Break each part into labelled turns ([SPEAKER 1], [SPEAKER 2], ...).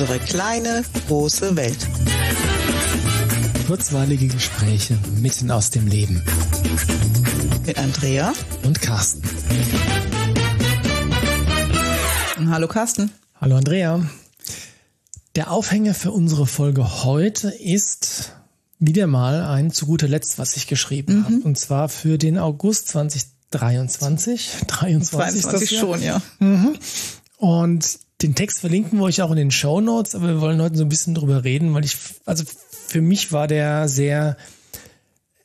[SPEAKER 1] Unsere kleine, große Welt.
[SPEAKER 2] Kurzweilige Gespräche mitten aus dem Leben.
[SPEAKER 1] Mit Andrea
[SPEAKER 2] und Carsten.
[SPEAKER 1] Hallo Carsten.
[SPEAKER 2] Hallo Andrea. Der Aufhänger für unsere Folge heute ist wieder mal ein zu guter Letzt, was ich geschrieben mhm. habe. Und zwar für den August 2023. 23,
[SPEAKER 1] 22 schon, ja.
[SPEAKER 2] Mhm. Und den Text verlinken wir euch auch in den Show Notes, aber wir wollen heute so ein bisschen drüber reden, weil ich, also für mich war der sehr,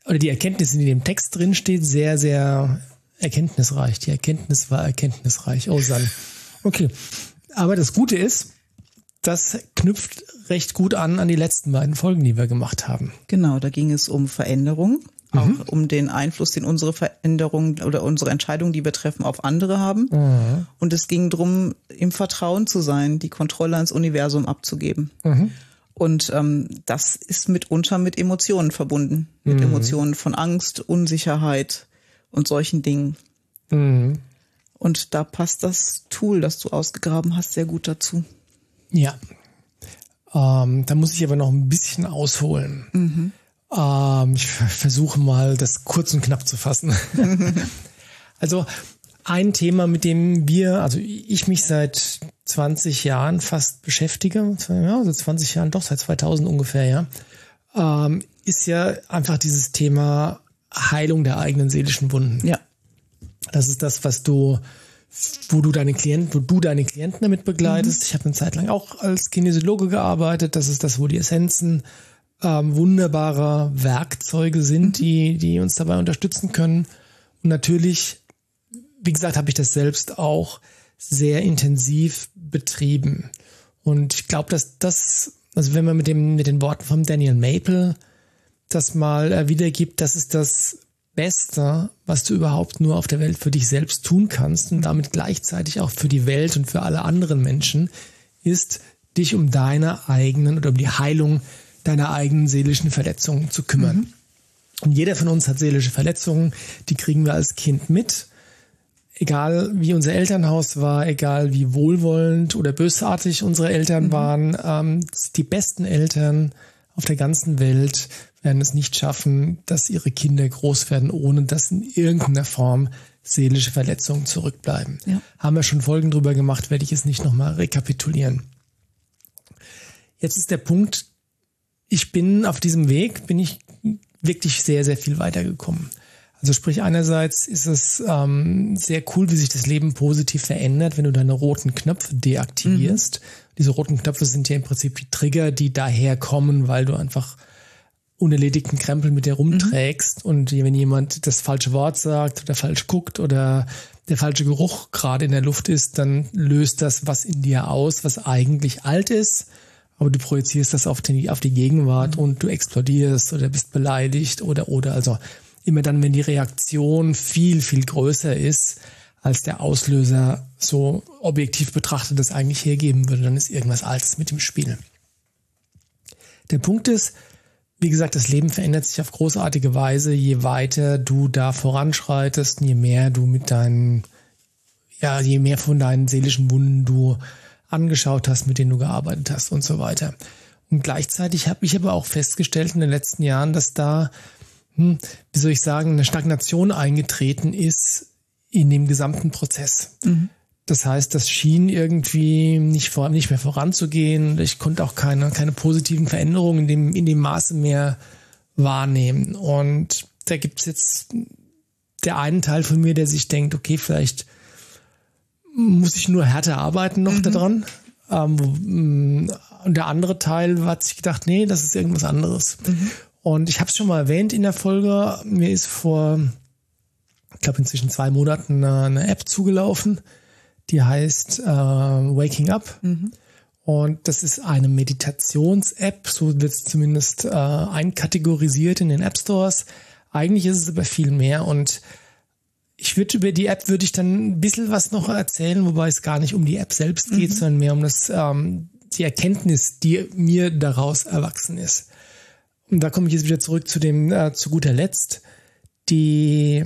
[SPEAKER 2] oder die Erkenntnis, die in dem Text drin steht, sehr, sehr erkenntnisreich. Die Erkenntnis war erkenntnisreich. Oh, San. Okay. Aber das Gute ist, das knüpft recht gut an an die letzten beiden Folgen, die wir gemacht haben.
[SPEAKER 1] Genau, da ging es um Veränderung, mhm. auch um den Einfluss, den unsere Veränderungen oder unsere Entscheidungen, die wir treffen, auf andere haben. Mhm. Und es ging darum, im Vertrauen zu sein, die Kontrolle ans Universum abzugeben. Mhm. Und ähm, das ist mitunter mit Emotionen verbunden, mit mhm. Emotionen von Angst, Unsicherheit und solchen Dingen. Mhm. Und da passt das Tool, das du ausgegraben hast, sehr gut dazu.
[SPEAKER 2] Ja. Ähm, da muss ich aber noch ein bisschen ausholen. Ähm, ich versuche mal, das kurz und knapp zu fassen. also ein Thema, mit dem wir, also ich mich seit 20 Jahren fast beschäftige, ja, seit 20 Jahren, doch seit 2000 ungefähr, ja, ähm, ist ja einfach dieses Thema Heilung der eigenen seelischen Wunden.
[SPEAKER 1] Ja.
[SPEAKER 2] Das ist das, was du wo du deine Klienten, wo du deine Klienten damit begleitest. Mhm. Ich habe eine Zeit lang auch als Kinesiologe gearbeitet. Das ist das, wo die Essenzen ähm, wunderbarer Werkzeuge sind, mhm. die, die uns dabei unterstützen können. Und natürlich, wie gesagt, habe ich das selbst auch sehr intensiv betrieben. Und ich glaube, dass das, also wenn man mit dem, mit den Worten von Daniel Maple das mal äh, wiedergibt, das ist das Beste, was du überhaupt nur auf der Welt für dich selbst tun kannst und damit gleichzeitig auch für die Welt und für alle anderen Menschen, ist, dich um deine eigenen oder um die Heilung deiner eigenen seelischen Verletzungen zu kümmern. Mhm. Und jeder von uns hat seelische Verletzungen, die kriegen wir als Kind mit. Egal wie unser Elternhaus war, egal wie wohlwollend oder bösartig unsere Eltern mhm. waren, ähm, die besten Eltern auf der ganzen Welt werden es nicht schaffen, dass ihre Kinder groß werden, ohne dass in irgendeiner Form seelische Verletzungen zurückbleiben. Ja. Haben wir schon Folgen drüber gemacht, werde ich es nicht nochmal rekapitulieren. Jetzt ist der Punkt, ich bin auf diesem Weg, bin ich wirklich sehr, sehr viel weitergekommen. Also sprich, einerseits ist es ähm, sehr cool, wie sich das Leben positiv verändert, wenn du deine roten Knöpfe deaktivierst. Mhm. Diese roten Knöpfe sind ja im Prinzip die Trigger, die daher kommen, weil du einfach unerledigten Krempel mit dir rumträgst mhm. und wenn jemand das falsche Wort sagt oder falsch guckt oder der falsche Geruch gerade in der Luft ist, dann löst das was in dir aus, was eigentlich alt ist, aber du projizierst das auf die, auf die Gegenwart mhm. und du explodierst oder bist beleidigt oder oder also immer dann, wenn die Reaktion viel, viel größer ist, als der Auslöser so objektiv betrachtet das eigentlich hergeben würde, dann ist irgendwas Altes mit dem Spiel. Der Punkt ist, wie gesagt, das Leben verändert sich auf großartige Weise, je weiter du da voranschreitest, je mehr du mit deinen, ja, je mehr von deinen seelischen Wunden du angeschaut hast, mit denen du gearbeitet hast und so weiter. Und gleichzeitig habe ich aber auch festgestellt in den letzten Jahren, dass da, hm, wie soll ich sagen, eine Stagnation eingetreten ist in dem gesamten Prozess. Mhm. Das heißt, das schien irgendwie nicht, vor, nicht mehr voranzugehen. Ich konnte auch keine, keine positiven Veränderungen in dem, in dem Maße mehr wahrnehmen. Und da gibt es jetzt der einen Teil von mir, der sich denkt, okay, vielleicht muss ich nur härter arbeiten noch mhm. daran. Ähm, und der andere Teil hat sich gedacht, nee, das ist irgendwas anderes. Mhm. Und ich habe es schon mal erwähnt in der Folge, mir ist vor, ich glaube inzwischen zwei Monaten eine, eine App zugelaufen, die heißt äh, Waking Up. Mhm. Und das ist eine Meditations-App, so wird es zumindest äh, einkategorisiert in den App Stores. Eigentlich ist es aber viel mehr und ich würde über die App würde ich dann ein bisschen was noch erzählen, wobei es gar nicht um die App selbst geht, mhm. sondern mehr um das ähm, die Erkenntnis, die mir daraus erwachsen ist. Und da komme ich jetzt wieder zurück zu dem äh, zu guter Letzt. Die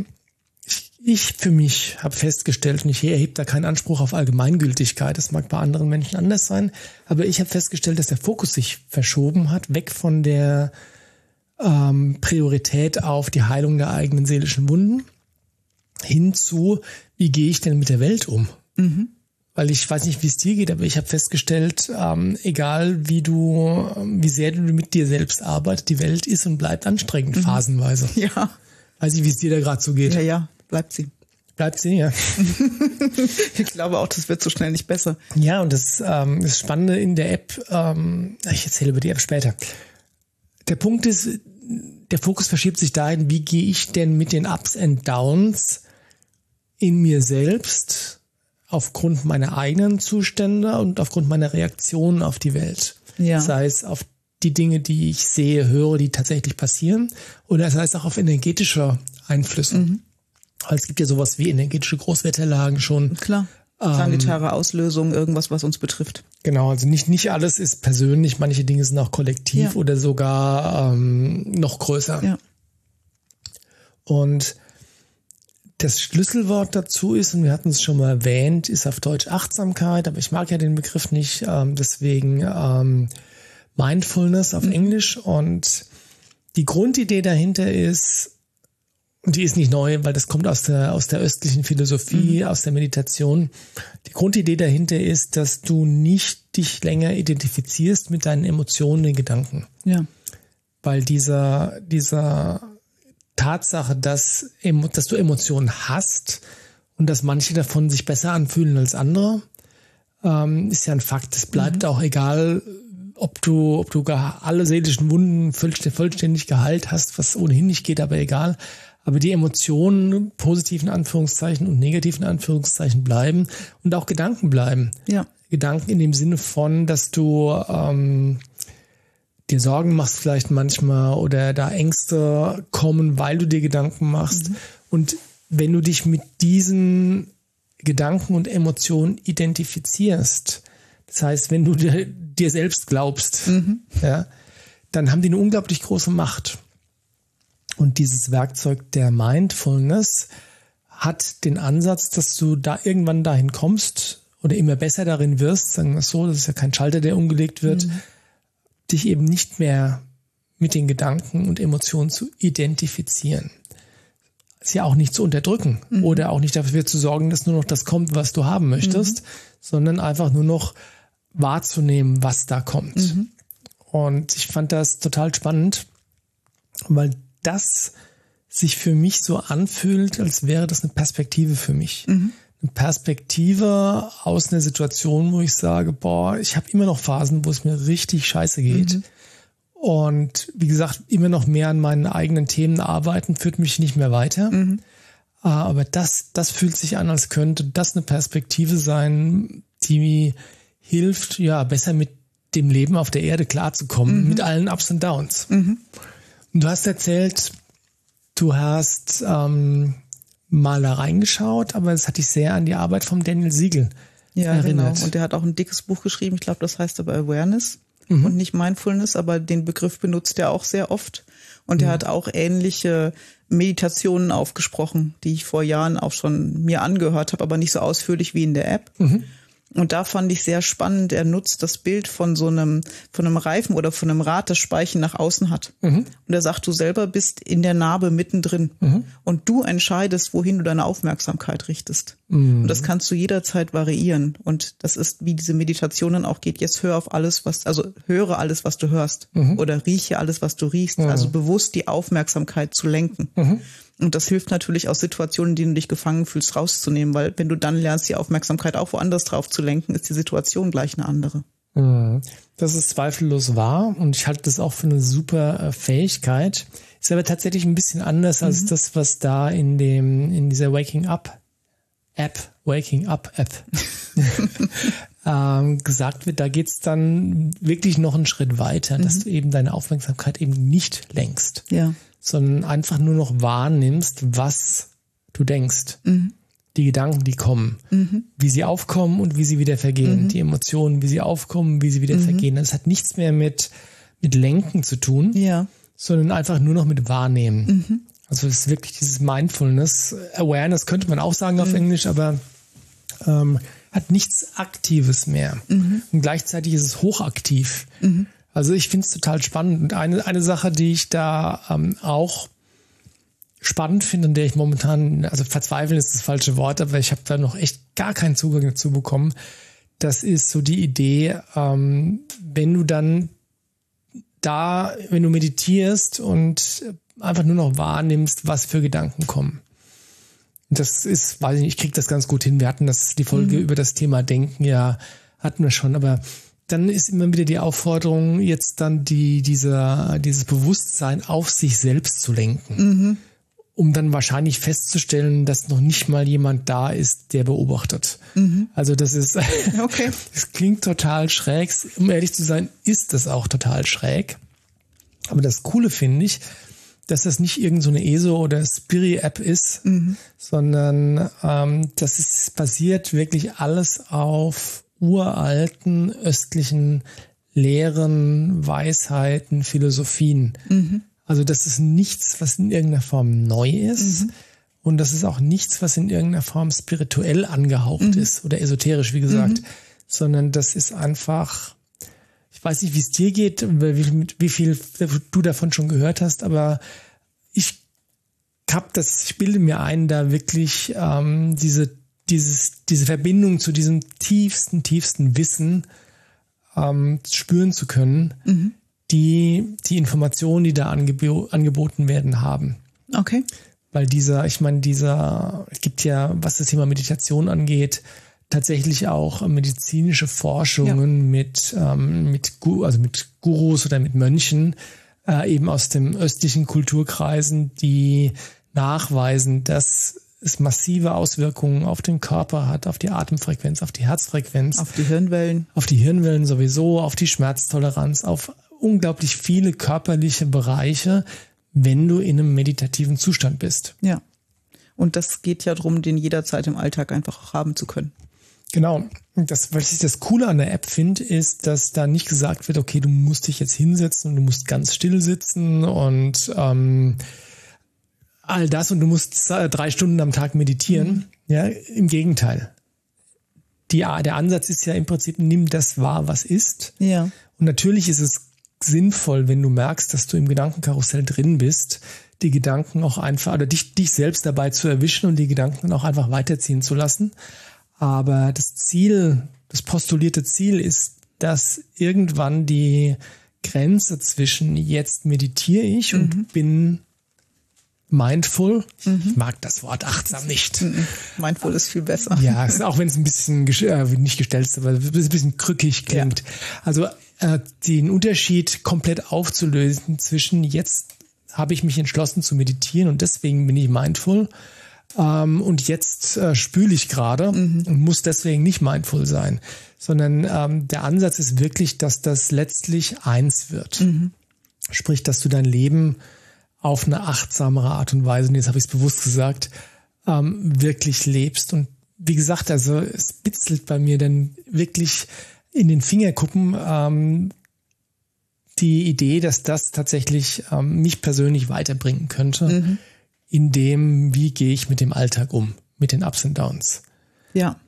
[SPEAKER 2] Ich für mich habe festgestellt, und ich erhebe da keinen Anspruch auf Allgemeingültigkeit, das mag bei anderen Menschen anders sein, aber ich habe festgestellt, dass der Fokus sich verschoben hat, weg von der ähm, Priorität auf die Heilung der eigenen seelischen Wunden hin zu, wie gehe ich denn mit der Welt um? Mhm. Weil ich weiß nicht, wie es dir geht, aber ich habe festgestellt, ähm, egal wie du, wie sehr du mit dir selbst arbeitest, die Welt ist und bleibt anstrengend, mhm. phasenweise.
[SPEAKER 1] Ja.
[SPEAKER 2] Weiß ich, wie es dir da gerade so geht.
[SPEAKER 1] Ja, ja bleibt sie.
[SPEAKER 2] Bleibt sie, ja.
[SPEAKER 1] ich glaube auch, das wird so schnell nicht besser.
[SPEAKER 2] Ja, und das, ähm, das Spannende in der App, ähm, ich erzähle über die App später. Der Punkt ist, der Fokus verschiebt sich dahin, wie gehe ich denn mit den Ups and Downs in mir selbst aufgrund meiner eigenen Zustände und aufgrund meiner Reaktionen auf die Welt. Ja. Sei es auf die Dinge, die ich sehe, höre, die tatsächlich passieren, oder sei es auch auf energetische Einflüsse. Mhm. Es gibt ja sowas wie energetische Großwetterlagen schon.
[SPEAKER 1] Klar. Planetare ähm, Auslösung, irgendwas, was uns betrifft.
[SPEAKER 2] Genau, also nicht, nicht alles ist persönlich, manche Dinge sind auch kollektiv ja. oder sogar ähm, noch größer. Ja. Und das Schlüsselwort dazu ist, und wir hatten es schon mal erwähnt, ist auf Deutsch Achtsamkeit, aber ich mag ja den Begriff nicht, ähm, deswegen ähm, Mindfulness auf mhm. Englisch. Und die Grundidee dahinter ist, und die ist nicht neu, weil das kommt aus der, aus der östlichen Philosophie, mhm. aus der Meditation. Die Grundidee dahinter ist, dass du nicht dich länger identifizierst mit deinen Emotionen, den Gedanken.
[SPEAKER 1] Ja.
[SPEAKER 2] Weil dieser, dieser Tatsache, dass, dass du Emotionen hast und dass manche davon sich besser anfühlen als andere, ähm, ist ja ein Fakt. Es bleibt mhm. auch egal, ob du, ob du gar alle seelischen Wunden vollständig geheilt hast, was ohnehin nicht geht, aber egal. Aber die Emotionen, positiven Anführungszeichen und negativen Anführungszeichen bleiben und auch Gedanken bleiben.
[SPEAKER 1] Ja.
[SPEAKER 2] Gedanken in dem Sinne von, dass du ähm, dir Sorgen machst vielleicht manchmal oder da Ängste kommen, weil du dir Gedanken machst. Mhm. Und wenn du dich mit diesen Gedanken und Emotionen identifizierst, das heißt, wenn du dir, dir selbst glaubst, mhm. ja, dann haben die eine unglaublich große Macht. Und dieses Werkzeug der Mindfulness hat den Ansatz, dass du da irgendwann dahin kommst oder immer besser darin wirst, sagen wir es so, das ist ja kein Schalter, der umgelegt wird, mhm. Dich eben nicht mehr mit den Gedanken und Emotionen zu identifizieren. Ist ja auch nicht zu unterdrücken mhm. oder auch nicht dafür zu sorgen, dass nur noch das kommt, was du haben möchtest, mhm. sondern einfach nur noch wahrzunehmen, was da kommt. Mhm. Und ich fand das total spannend, weil das sich für mich so anfühlt, als wäre das eine Perspektive für mich. Eine Perspektive aus einer Situation, wo ich sage, boah, ich habe immer noch Phasen, wo es mir richtig scheiße geht. Mhm. Und wie gesagt, immer noch mehr an meinen eigenen Themen arbeiten, führt mich nicht mehr weiter. Mhm. Ah, aber das, das fühlt sich an, als könnte das eine Perspektive sein, die mir hilft, ja, besser mit dem Leben auf der Erde klarzukommen, mhm. mit allen Ups und Downs. Mhm. Du hast erzählt, du hast ähm, mal da reingeschaut, aber es hat dich sehr an die Arbeit von Daniel Siegel
[SPEAKER 1] ja, erinnert. Genau. Und der hat auch ein dickes Buch geschrieben, ich glaube, das heißt aber Awareness mhm. und nicht Mindfulness, aber den Begriff benutzt er auch sehr oft. Und er mhm. hat auch ähnliche Meditationen aufgesprochen, die ich vor Jahren auch schon mir angehört habe, aber nicht so ausführlich wie in der App. Mhm. Und da fand ich sehr spannend, er nutzt das Bild von so einem, von einem Reifen oder von einem Rad, das Speichen nach außen hat. Mhm. Und er sagt, du selber bist in der Narbe mittendrin. Mhm. Und du entscheidest, wohin du deine Aufmerksamkeit richtest. Mhm. Und das kannst du jederzeit variieren. Und das ist, wie diese Meditationen auch geht. Jetzt hör auf alles, was, also höre alles, was du hörst. Mhm. Oder rieche alles, was du riechst. Mhm. Also bewusst die Aufmerksamkeit zu lenken. Und das hilft natürlich aus Situationen, in denen du dich gefangen fühlst, rauszunehmen, weil wenn du dann lernst, die Aufmerksamkeit auch woanders drauf zu lenken, ist die Situation gleich eine andere.
[SPEAKER 2] Mhm. Das ist zweifellos wahr und ich halte das auch für eine super äh, Fähigkeit. Ist aber tatsächlich ein bisschen anders mhm. als das, was da in dem, in dieser Waking Up App, Waking Up App ähm, gesagt wird. Da geht's dann wirklich noch einen Schritt weiter, mhm. dass du eben deine Aufmerksamkeit eben nicht lenkst.
[SPEAKER 1] Ja
[SPEAKER 2] sondern einfach nur noch wahrnimmst, was du denkst. Mhm. Die Gedanken, die kommen, mhm. wie sie aufkommen und wie sie wieder vergehen. Mhm. Die Emotionen, wie sie aufkommen, wie sie wieder mhm. vergehen. Das hat nichts mehr mit, mit Lenken zu tun,
[SPEAKER 1] ja.
[SPEAKER 2] sondern einfach nur noch mit Wahrnehmen. Mhm. Also es ist wirklich dieses Mindfulness, Awareness könnte man auch sagen auf mhm. Englisch, aber ähm, hat nichts Aktives mehr. Und gleichzeitig ist es hochaktiv. Also ich finde es total spannend. Und eine, eine Sache, die ich da ähm, auch spannend finde, in der ich momentan, also verzweifeln ist das falsche Wort, aber ich habe da noch echt gar keinen Zugang dazu bekommen. Das ist so die Idee, ähm, wenn du dann da, wenn du meditierst und einfach nur noch wahrnimmst, was für Gedanken kommen. Das ist, weiß ich nicht, ich krieg das ganz gut hin. Wir hatten das, die Folge mhm. über das Thema Denken, ja, hatten wir schon, aber dann ist immer wieder die Aufforderung, jetzt dann die, dieser, dieses Bewusstsein auf sich selbst zu lenken. Mhm. Um dann wahrscheinlich festzustellen, dass noch nicht mal jemand da ist, der beobachtet. Mhm. Also das ist, okay. es klingt total schräg. Um ehrlich zu sein, ist das auch total schräg. Aber das Coole finde ich, dass das nicht irgendeine so ESO oder Spiri-App ist, mhm. sondern ähm, das ist basiert wirklich alles auf uralten östlichen Lehren, Weisheiten, Philosophien. Mhm. Also das ist nichts, was in irgendeiner Form neu ist. Mhm. Und das ist auch nichts, was in irgendeiner Form spirituell angehaucht mhm. ist oder esoterisch, wie gesagt, mhm. sondern das ist einfach, ich weiß nicht, wie es dir geht, wie, wie viel du davon schon gehört hast, aber ich hab das, ich bilde mir ein, da wirklich ähm, diese dieses, diese Verbindung zu diesem tiefsten, tiefsten Wissen ähm, spüren zu können, mhm. die die Informationen, die da angebo angeboten werden, haben.
[SPEAKER 1] Okay.
[SPEAKER 2] Weil dieser, ich meine, dieser, es gibt ja, was das Thema Meditation angeht, tatsächlich auch medizinische Forschungen ja. mit, ähm, mit, also mit Gurus oder mit Mönchen, äh, eben aus dem östlichen Kulturkreisen, die nachweisen, dass es massive Auswirkungen auf den Körper hat, auf die Atemfrequenz, auf die Herzfrequenz.
[SPEAKER 1] Auf die Hirnwellen.
[SPEAKER 2] Auf die Hirnwellen sowieso, auf die Schmerztoleranz, auf unglaublich viele körperliche Bereiche, wenn du in einem meditativen Zustand bist.
[SPEAKER 1] Ja. Und das geht ja darum, den jederzeit im Alltag einfach auch haben zu können.
[SPEAKER 2] Genau. Das, was ich das Coole an der App finde, ist, dass da nicht gesagt wird, okay, du musst dich jetzt hinsetzen und du musst ganz still sitzen und ähm, all das und du musst drei Stunden am Tag meditieren. Mhm. Ja, im Gegenteil. Die, der Ansatz ist ja im Prinzip, nimm das wahr, was ist.
[SPEAKER 1] Ja.
[SPEAKER 2] Und natürlich ist es sinnvoll, wenn du merkst, dass du im Gedankenkarussell drin bist, die Gedanken auch einfach, oder dich, dich selbst dabei zu erwischen und die Gedanken auch einfach weiterziehen zu lassen. Aber das Ziel, das postulierte Ziel ist, dass irgendwann die Grenze zwischen jetzt meditiere ich und mhm. bin mindful. Mhm. Ich mag das Wort achtsam nicht. Mhm.
[SPEAKER 1] Mindful ist viel besser.
[SPEAKER 2] Ja, auch wenn es ein bisschen äh, nicht gestellt ist, aber ein bisschen krückig klingt. Ja. Also äh, den Unterschied komplett aufzulösen zwischen jetzt habe ich mich entschlossen zu meditieren und deswegen bin ich mindful ähm, und jetzt äh, spüle ich gerade mhm. und muss deswegen nicht mindful sein, sondern ähm, der Ansatz ist wirklich, dass das letztlich eins wird. Mhm. Sprich, dass du dein Leben auf eine achtsamere Art und Weise, und jetzt habe ich es bewusst gesagt, ähm, wirklich lebst. Und wie gesagt, also es bitzelt bei mir dann wirklich in den Fingerkuppen ähm, die Idee, dass das tatsächlich ähm, mich persönlich weiterbringen könnte, mhm. in dem, wie gehe ich mit dem Alltag um, mit den Ups und Downs.
[SPEAKER 1] Ja.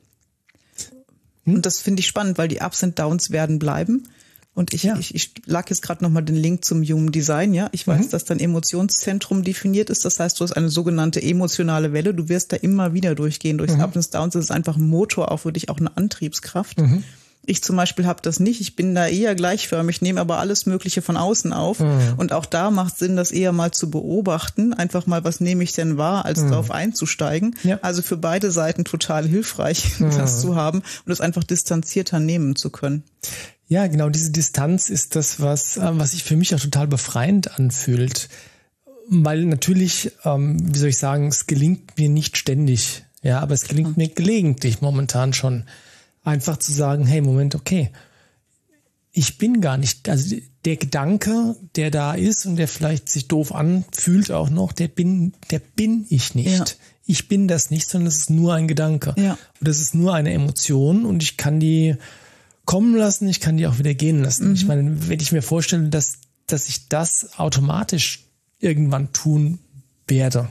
[SPEAKER 1] Hm? Und das finde ich spannend, weil die Ups und Downs werden bleiben. Und ich, ja. ich, ich lag jetzt gerade nochmal den Link zum Human Design, ja. Ich weiß, mhm. dass dein Emotionszentrum definiert ist. Das heißt, du hast eine sogenannte emotionale Welle. Du wirst da immer wieder durchgehen, durchs mhm. Up and Downs. Das ist einfach ein Motor, auch für dich auch eine Antriebskraft. Mhm. Ich zum Beispiel habe das nicht. Ich bin da eher gleichförmig, nehme aber alles Mögliche von außen auf. Mhm. Und auch da macht Sinn, das eher mal zu beobachten. Einfach mal, was nehme ich denn wahr, als mhm. darauf einzusteigen. Ja. Also für beide Seiten total hilfreich, mhm. das zu haben und das einfach distanzierter nehmen zu können.
[SPEAKER 2] Ja, genau, diese Distanz ist das, was, äh, was sich für mich auch total befreiend anfühlt. Weil natürlich, ähm, wie soll ich sagen, es gelingt mir nicht ständig. Ja, aber es gelingt mir gelegentlich momentan schon. Einfach zu sagen, hey, Moment, okay. Ich bin gar nicht, also der Gedanke, der da ist und der vielleicht sich doof anfühlt auch noch, der bin, der bin ich nicht. Ja. Ich bin das nicht, sondern es ist nur ein Gedanke.
[SPEAKER 1] Ja.
[SPEAKER 2] Und das ist nur eine Emotion und ich kann die kommen lassen, ich kann die auch wieder gehen lassen. Mhm. Ich meine, wenn ich mir vorstelle, dass, dass ich das automatisch irgendwann tun werde,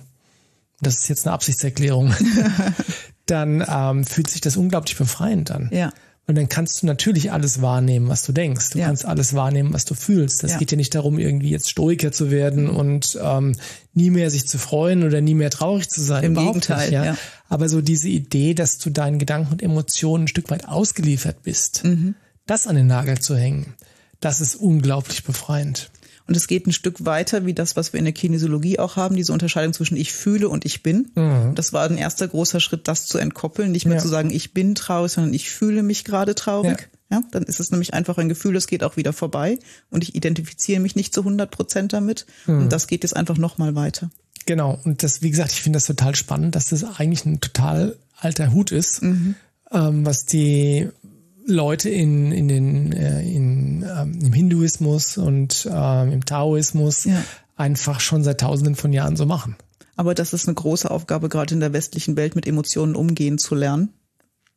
[SPEAKER 2] das ist jetzt eine Absichtserklärung, dann ähm, fühlt sich das unglaublich befreiend an.
[SPEAKER 1] Ja.
[SPEAKER 2] Und dann kannst du natürlich alles wahrnehmen, was du denkst. Du
[SPEAKER 1] Ja.
[SPEAKER 2] kannst alles wahrnehmen, was du fühlst. Das
[SPEAKER 1] Ja.
[SPEAKER 2] geht ja nicht darum, irgendwie jetzt Stoiker zu werden und ähm, nie mehr sich zu freuen oder nie mehr traurig zu sein.
[SPEAKER 1] Im
[SPEAKER 2] Überhaupt
[SPEAKER 1] Gegenteil,
[SPEAKER 2] nicht, ja.
[SPEAKER 1] ja.
[SPEAKER 2] Aber so diese Idee, dass du deinen Gedanken und Emotionen ein Stück weit ausgeliefert bist,
[SPEAKER 1] Mhm.
[SPEAKER 2] das an den Nagel zu hängen, das ist unglaublich befreiend.
[SPEAKER 1] Und es geht ein Stück weiter, wie das, was wir in der Kinesiologie auch haben, diese Unterscheidung zwischen ich fühle und ich bin. Das war ein erster großer Schritt, das zu entkoppeln, nicht mehr
[SPEAKER 2] Ja.
[SPEAKER 1] zu sagen, ich bin traurig, sondern ich fühle mich gerade traurig. Ja. dann ist es nämlich einfach ein Gefühl, es geht auch wieder vorbei und ich identifiziere mich nicht zu 100 Prozent damit. Und das geht jetzt einfach nochmal weiter.
[SPEAKER 2] Genau. Und das, wie gesagt, ich finde das total spannend, dass das eigentlich ein total alter Hut ist,
[SPEAKER 1] Mhm.
[SPEAKER 2] ähm, was die Leute in, in den, äh, in, ähm, im Hinduismus und ähm, im Taoismus
[SPEAKER 1] Ja.
[SPEAKER 2] einfach schon seit tausenden von Jahren so machen.
[SPEAKER 1] Aber das ist eine große Aufgabe, gerade in der westlichen Welt mit Emotionen umgehen zu lernen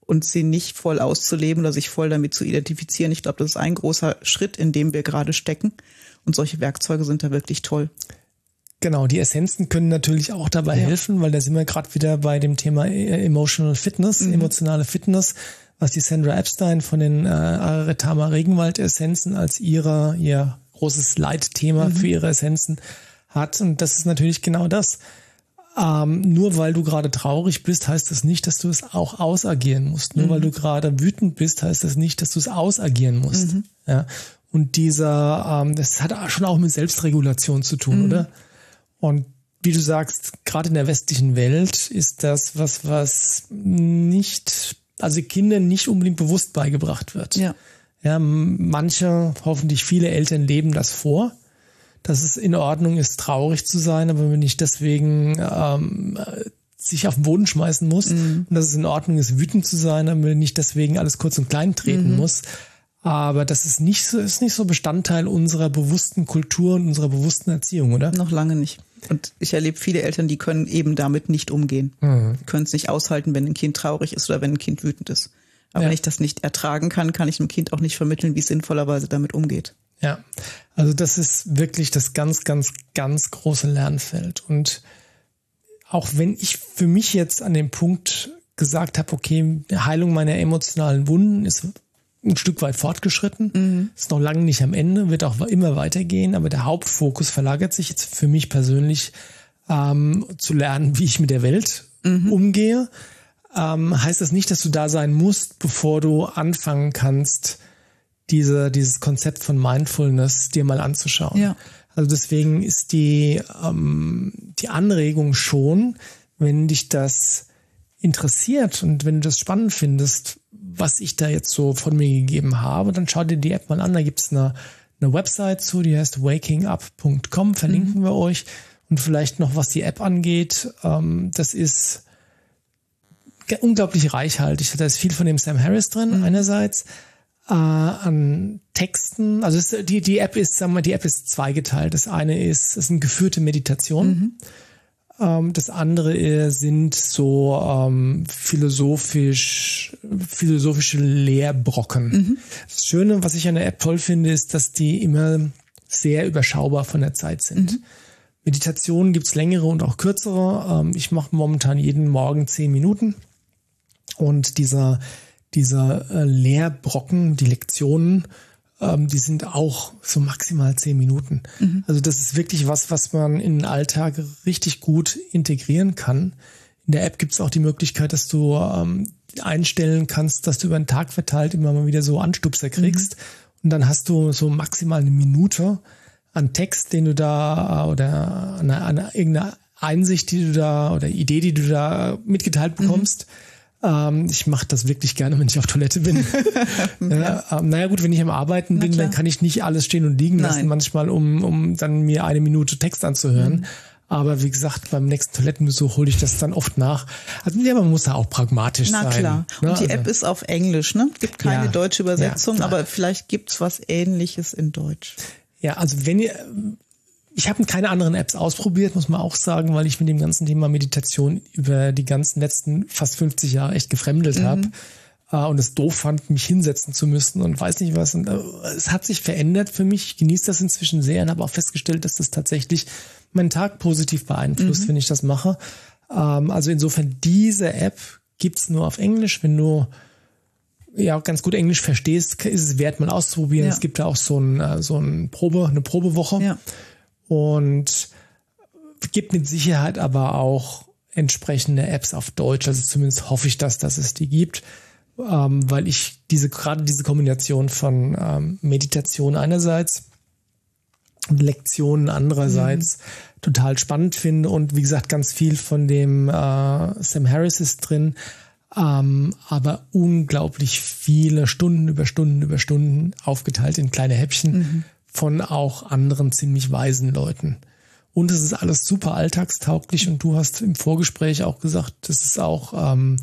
[SPEAKER 1] und sie nicht voll auszuleben oder sich voll damit zu identifizieren. Ich glaube, das ist ein großer Schritt, in dem wir gerade stecken. Und solche Werkzeuge sind da wirklich toll.
[SPEAKER 2] Genau, die Essenzen können natürlich auch dabei
[SPEAKER 1] Ja.
[SPEAKER 2] helfen, weil da sind wir gerade wieder bei dem Thema äh, Emotional Fitness,
[SPEAKER 1] Mhm.
[SPEAKER 2] emotionale Fitness, was die Sandra Epstein von den äh, Aretama Regenwald Essenzen als ihrer, ihr großes Leitthema
[SPEAKER 1] Mhm.
[SPEAKER 2] für ihre Essenzen hat. Und das ist natürlich genau das. Ähm, nur weil du gerade traurig bist, heißt das nicht, dass du es auch ausagieren musst. Nur weil du gerade wütend bist, heißt das nicht, dass du es ausagieren musst. Ja. Und dieser, ähm, das hat schon auch mit Selbstregulation zu tun, oder? Und wie du sagst, gerade in der westlichen Welt ist das was, was nicht, also Kindern nicht unbedingt bewusst beigebracht wird.
[SPEAKER 1] Ja.
[SPEAKER 2] Ja, manche, hoffentlich viele Eltern leben das vor, dass es in Ordnung ist, traurig zu sein, aber man nicht deswegen ähm, äh, sich auf den Boden schmeißen muss und dass es in Ordnung ist, wütend zu sein, aber man nicht deswegen alles kurz und klein treten muss. Aber das ist nicht so, ist nicht so Bestandteil unserer bewussten Kultur und unserer bewussten Erziehung, oder?
[SPEAKER 1] Noch lange nicht. Und ich erlebe viele Eltern, die können eben damit nicht umgehen. Die können es nicht aushalten, wenn ein Kind traurig ist oder wenn ein Kind wütend ist. Aber
[SPEAKER 2] Ja.
[SPEAKER 1] wenn ich das nicht ertragen kann, kann ich dem Kind auch nicht vermitteln, wie es sinnvollerweise damit umgeht.
[SPEAKER 2] Ja, also das ist wirklich das ganz, ganz, ganz große Lernfeld. Und auch wenn ich für mich jetzt an dem Punkt gesagt habe, okay, Heilung meiner emotionalen Wunden ist ein Stück weit fortgeschritten, ist noch lange nicht am Ende, wird auch immer weitergehen, aber der Hauptfokus verlagert sich jetzt für mich persönlich ähm, zu lernen, wie ich mit der Welt umgehe. Ähm, heißt das nicht, dass du da sein musst, bevor du anfangen kannst, diese, dieses Konzept von Mindfulness dir mal anzuschauen.
[SPEAKER 1] Ja.
[SPEAKER 2] Also deswegen ist die, ähm, die Anregung schon, wenn dich das interessiert und wenn du das spannend findest, was ich da jetzt so von mir gegeben habe, dann schau dir die App mal an. Da gibt's eine, eine Website zu, die heißt wakingup.com, verlinken wir euch. Und vielleicht noch, was die App angeht, ähm, das ist unglaublich reichhaltig. Da ist viel von dem Sam Harris drin, einerseits äh, an Texten. Also es, die, die App ist, sagen wir, mal, die App ist zweigeteilt. Das eine ist, es sind geführte Meditationen. Ähm, das andere äh, sind so ähm, philosophisch, philosophische Lehrbrocken. Das Schöne, was ich an der App toll finde, ist, dass die immer sehr überschaubar von der Zeit sind. Meditationen gibt's längere und auch kürzere. Ähm, ich mache momentan jeden Morgen zehn Minuten. Und dieser, dieser äh, Lehrbrocken, die Lektionen, ähm, die sind auch so maximal zehn Minuten. Also das ist wirklich was, was man in den Alltag richtig gut integrieren kann. In der App gibt's auch die Möglichkeit, dass du ähm, einstellen kannst, dass du über den Tag verteilt immer mal wieder so Anstupser kriegst. Und dann hast du so maximal eine Minute an Text, den du da äh, oder an, an einer- irgendeiner Einsicht, die du da oder Idee, die du da mitgeteilt bekommst. Ähm, ich mache das wirklich gerne, wenn ich auf Toilette bin. ja. ähm, naja gut, wenn ich am Arbeiten bin, dann kann ich nicht alles stehen und liegen lassen,
[SPEAKER 1] Nein.
[SPEAKER 2] manchmal, um, um dann mir eine Minute Text anzuhören. Aber wie gesagt, beim nächsten Toilettenbesuch hole ich das dann oft nach. Also ja, man muss da auch pragmatisch
[SPEAKER 1] Na
[SPEAKER 2] sein.
[SPEAKER 1] klar.
[SPEAKER 2] ne?
[SPEAKER 1] Und die
[SPEAKER 2] Also-
[SPEAKER 1] App ist auf Englisch, ne? Gibt keine
[SPEAKER 2] Ja.
[SPEAKER 1] deutsche Übersetzung,
[SPEAKER 2] Ja.
[SPEAKER 1] aber vielleicht gibt's was ähnliches in Deutsch.
[SPEAKER 2] Ja, also wenn ihr, ich habe keine anderen Apps ausprobiert, muss man auch sagen, weil ich mit dem ganzen Thema Meditation über die ganzen letzten fast 50 Jahre echt gefremdelt
[SPEAKER 1] Mhm.
[SPEAKER 2] habe äh, und es doof fand, mich hinsetzen zu müssen und weiß nicht was. Und, äh, es hat sich verändert für mich. Ich genieße das inzwischen sehr und habe auch festgestellt, dass das tatsächlich meinen Tag positiv beeinflusst, mhm. wenn ich das mache. Ähm, also insofern, diese App gibt's nur auf Englisch. Wenn du ja ganz gut Englisch verstehst, ist es wert, mal auszuprobieren. Ja. Es gibt ja auch so ein, äh, so ein Probe, eine Probewoche. Ja. Und gibt mit Sicherheit aber auch entsprechende Apps auf Deutsch. Also zumindest hoffe ich, dass, dass es die gibt, ähm, weil ich diese gerade diese Kombination von ähm, Meditation einerseits und Lektionen andererseits mhm. total spannend finde und wie gesagt ganz viel von dem äh, Sam Harris ist drin, ähm, aber unglaublich viele Stunden über Stunden über Stunden aufgeteilt in kleine Häppchen mhm. Von auch anderen ziemlich weisen Leuten. Und es ist alles super alltagstauglich und du hast im Vorgespräch auch gesagt, das ist auch, ähm,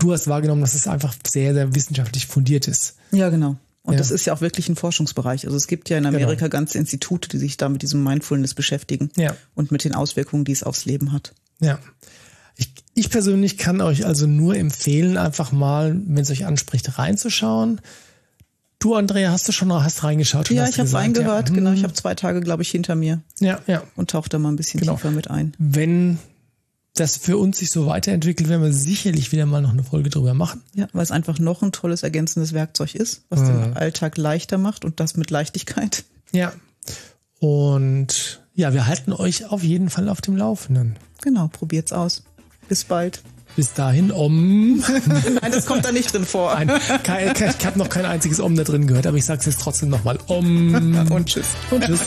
[SPEAKER 2] du hast wahrgenommen, dass es einfach sehr, sehr wissenschaftlich fundiert ist.
[SPEAKER 1] Ja, genau. Und ja. das ist ja auch wirklich ein Forschungsbereich. Also es gibt ja in genau. Amerika genau. ganze Institute, die sich da mit diesem Mindfulness beschäftigen
[SPEAKER 2] ja.
[SPEAKER 1] und mit den Auswirkungen, die es aufs Leben hat.
[SPEAKER 2] Ja. Ich, ich persönlich kann euch also nur empfehlen, einfach mal, wenn es euch anspricht, reinzuschauen. Du, Andrea, hast du schon hast reingeschaut?
[SPEAKER 1] Ja, ich habe reingehört, ja. genau. Ich habe zwei Tage, glaube ich, hinter mir.
[SPEAKER 2] Ja, ja.
[SPEAKER 1] Und tauche da mal ein bisschen genau. tiefer mit ein.
[SPEAKER 2] Wenn das für uns sich so weiterentwickelt, werden wir sicherlich wieder mal noch eine Folge drüber machen.
[SPEAKER 1] Ja, weil es einfach noch ein tolles ergänzendes Werkzeug ist, was mhm. den Alltag leichter macht und das mit Leichtigkeit.
[SPEAKER 2] Ja. Und ja, wir halten euch auf jeden Fall auf dem Laufenden.
[SPEAKER 1] Genau, probiert's aus. Bis bald.
[SPEAKER 2] Bis dahin Om.
[SPEAKER 1] Nein, das kommt da nicht drin vor. Nein,
[SPEAKER 2] ich habe noch kein einziges Om da drin gehört, aber ich sage es jetzt trotzdem nochmal Om.
[SPEAKER 1] Und tschüss.
[SPEAKER 2] Und tschüss.